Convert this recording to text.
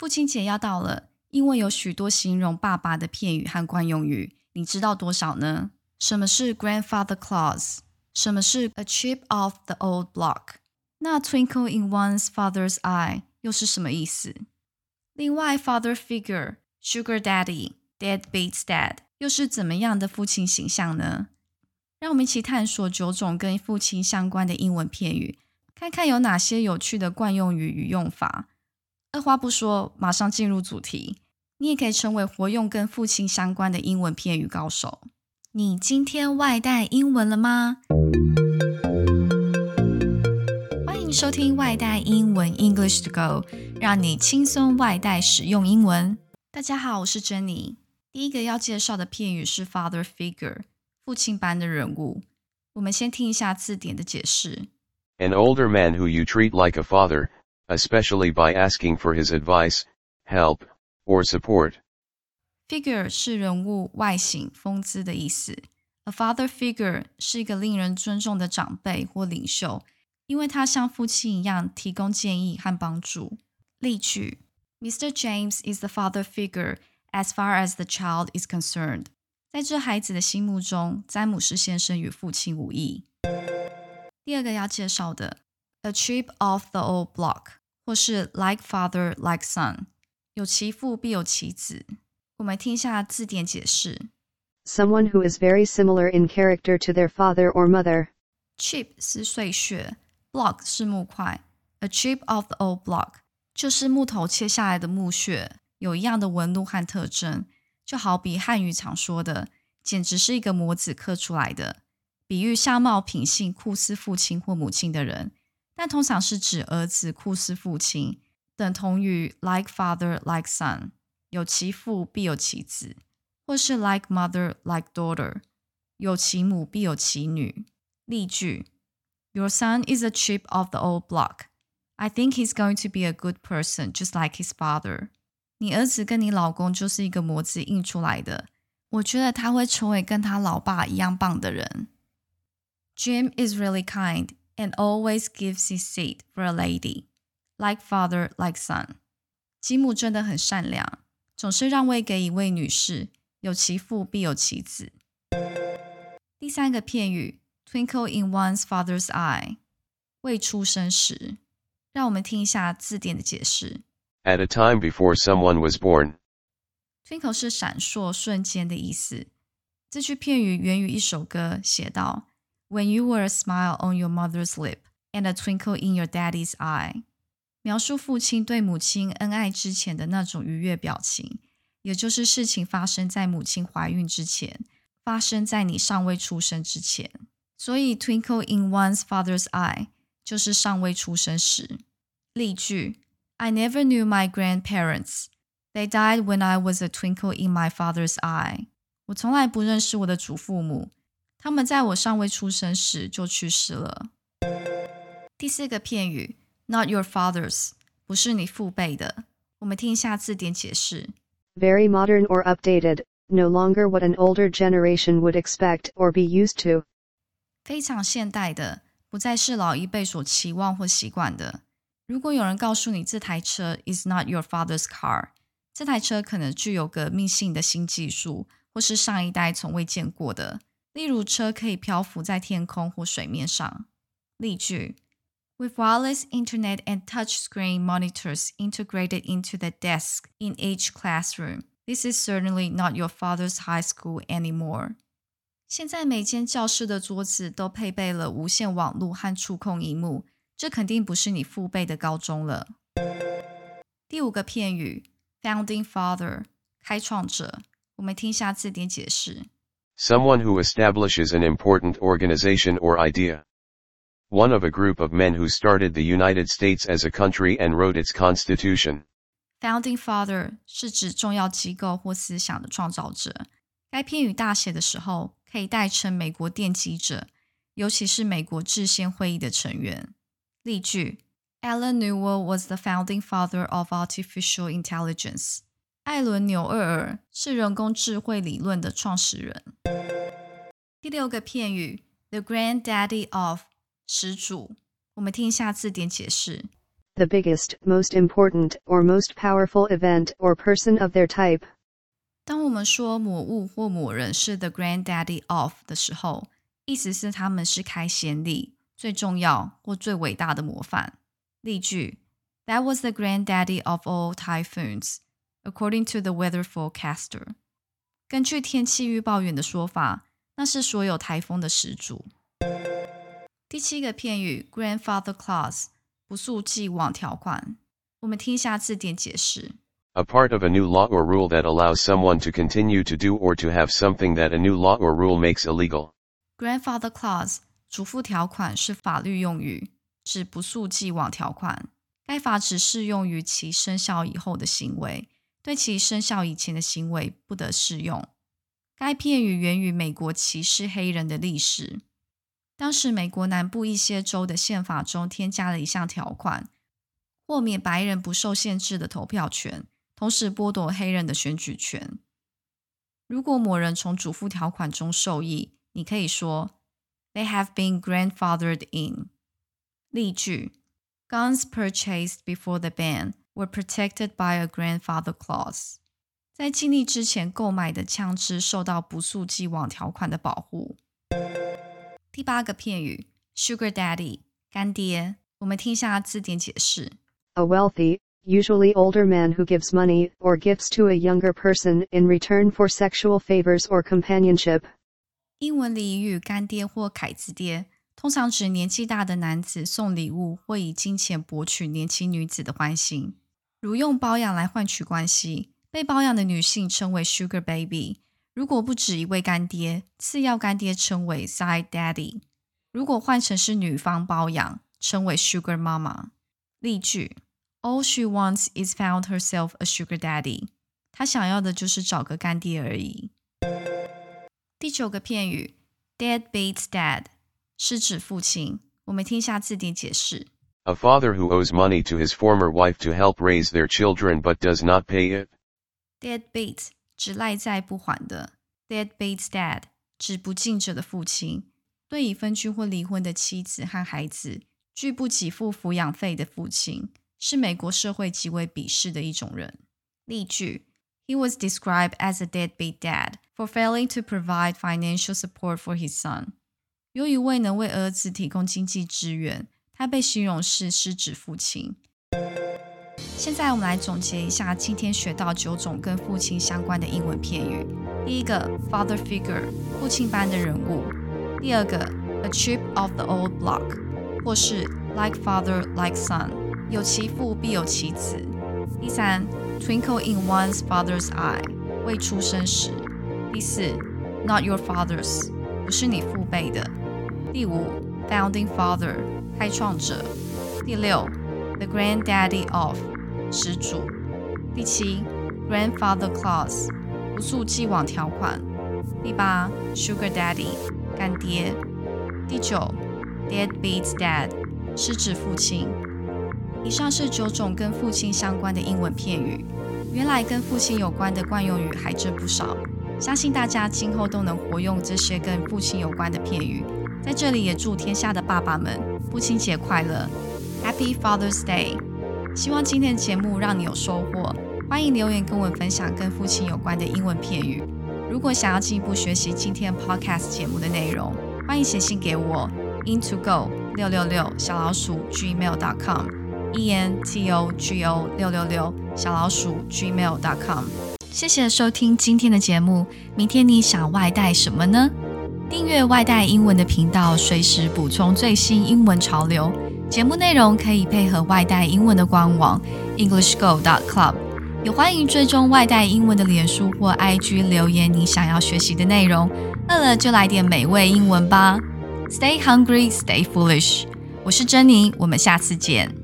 父亲节要到了，英文有许多形容爸爸的片语和惯用语，你知道多少呢？什么是 grandfather clause？什么是 a chip off the old block？那 twinkle in one's father's eye 又是什么意思？另外，father figure、sugar daddy、deadbeats dad 又是怎么样的父亲形象呢？让我们一起探索九种跟父亲相关的英文片语，看看有哪些有趣的惯用语与用法。二话不说，马上进入主题。你也可以成为活用跟父亲相关的英文片语高手。你今天外带英文了吗？欢迎收听外带英文 English to Go，让你轻松外带使用英文。大家好，我是 Jenny。第一个要介绍的片语是 father figure，父亲般的人物。我们先听一下字典的解释：An older man who you treat like a father, especially by asking for his advice, help, or support. Figure 是人物、外形、风姿的意思。A father figure 是一个令人尊重的长辈或领袖。因为他像父亲一样提供建议和帮助。例句：Mr. James is the father figure as far as the child is concerned。在这孩子的心目中，詹姆斯先生与父亲无异。第二个要介绍的，a trip off the old block， 或是 like father like son，有其父必有其子。我们听一下字典解释：Someone who is very similar in character to their father or mother。chip 是碎屑。Block 是木块，a chip of the old block 就是木头切下来的木屑，有一样的纹路和特征，就好比汉语常说的，简直是一个模子刻出来的，比喻相貌品性酷似父亲或母亲的人，但通常是指儿子酷似父亲，等同于 like father like son，有其父必有其子，或是 like mother like daughter，有其母必有其女。例句。Your son is a chip of the old block. I think he's going to be a good person, just like his father. 你儿子跟你老公就是一个模子印出来的。我觉得他会成为跟他老爸一样棒的人。Jim is really kind and always gives his seat for a lady, like father, like son. 吉姆真的很善良，总是让位给一位女士，有其父必有其子。第三个片语 Twinkle in one's father's eye，未出生时。让我们听一下字典的解释。At a time before someone was born。Twinkle 是闪烁、瞬间的意思。这句片语源于一首歌，写道 ：When you were a smile on your mother's lip and a twinkle in your daddy's eye，描述父亲对母亲恩爱之前的那种愉悦表情，也就是事情发生在母亲怀孕之前，发生在你尚未出生之前。所以，twinkle in one's father's eye 就是尚未出生时。例句：I never knew my grandparents. They died when I was a twinkle in my father's eye. 我从来不认识我的祖父母， 他们在我尚未出生时就去世了。第四个片语，not your father's，不是你父辈的。我们听一下字典解释：very modern or updated, no longer what an older generation would expect or be used to. 非常现代的，不再是老一辈所期望或习惯的。如果有人告诉你这台车 is not your father's car，这台车可能具有革命性的新技术，或是上一代从未见过的。例如，车可以漂浮在天空或水面上。例句：With wireless internet and touchscreen monitors integrated into the desk in each classroom, this is certainly not your father's high school anymore. 现在每间教室的桌子都配备了无线网络和触控荧幕，这肯定不是你父辈的高中了。第五个片语，founding father，开创者。我们听下字典解释 ：Someone who establishes an important organization or idea. One of a group of men who started the United States as a country and wrote its constitution. Founding father 是指重要机构或思想的创造者。该片语大写的时候。可以代称美国奠基者，尤其是美国制宪会议的成员。例句：Alan Newell was the founding father of artificial intelligence。 艾伦·纽厄尔是人工智慧理论的创始人。第六个片语：the granddaddy of 始祖。我们听一下字典解释 the biggest, most important, or most powerful event or person of their type. 当我们说某物或某人是 the granddaddy of 的时候，意思是他们是开先例、最重要或最伟大的模范。例句：That was the granddaddy of all typhoons, according to the weather forecaster. 根据天气预报员的说法，那是所有台风的始祖。第七个片语 grandfather clause 不溯既往条款，我们听一下字典解释。A part of a new law or rule that allows someone to continue to do or to have something that a new law or rule makes illegal. Grandfather clause 祖父条款是法律用语，指不溯既往条款。该法只适用于其生效以后的行为， 对其生效以前的行为不得适用。该片语源于美国歧视黑人的历史。当时，美国南部一些州的宪法中添加了一项条款，豁免白人不受限制的投票权。同时剥夺黑人的选举权。如果某人从主妇条款中受益，你可以说 They have been grandfathered in。例句：Guns purchased before the ban were protected by a grandfather clause。在禁令之前购买的枪支受到不溯既往条款的保护。第八个片语：Sugar Daddy，干爹。我们听一下字典解释：A wealthy usually older man who gives money or gifts to a younger person in return for sexual favors or companionship. 英文俚语“干爹”或“凯子爹”通常指年纪大的男子送礼物或以金钱博取年轻女子的欢心， 如用包养来换取关系。被包养的女性称为 “sugar baby”。如果不止一位干爹，次要干爹称为 “side daddy”。如果换成是女方包养，称为 “sugar mama”。例句。All she wants is found herself a sugar daddy。她想要的就是找个干爹而已。第九个片语 “dead beats dad，是指父亲。我们听一下字典解释 ：A father who owes money to his former wife to help raise their children but does not pay it。Deadbeat 指赖债不还的，deadbeat dad 指不敬者的父亲，对已分居或离婚的妻子和孩子拒不给付抚养费的父亲。是美国社会极为鄙视的一种人。例句：He was described as a deadbeat dad for failing to provide financial support for his son。由于未能为儿子提供经济支援， 他被形容是失职父亲。现在我们来总结一下今天学到九种跟父亲相关的英文片语。第一个，father figure，父亲般的人物；第二个，a chip of the old block，或是 like father like son。有其父必有其子。第三，twinkle in one's father's eye，未出生时。第四，not your father's，不是你父辈的。第五，founding father，开创者。第六，the granddaddy of，始祖。第七，grandfather clause，不溯既往条款。第八，sugar daddy，干爹。第九，deadbeat dad，是指父亲。以上是九种跟父亲相关的英文片语。原来跟父亲有关的惯用语还真不少，相信大家今后都能活用这些跟父亲有关的片语。在这里也祝天下的爸爸们父亲节快乐，Happy Father's Day！希望今天的节目让你有收获。欢迎留言跟我分享跟父亲有关的英文片语。如果想要进一步学习今天 Podcast 节目的内容，欢迎写信给我，into go 六六六小老鼠 gmail.com。e n t o g o 六六六小老鼠 gmail.com，谢谢收听今天的节目。明天你想外带什么呢？订阅外带英文的频道，随时补充最新英文潮流。节目内容可以配合外带英文的官网 EnglishGo.club，也欢迎追踪外带英文的脸书或 IG 留言你想要学习的内容。饿了就来点美味英文吧！Stay hungry, stay foolish。我是珍妮，我们下次见。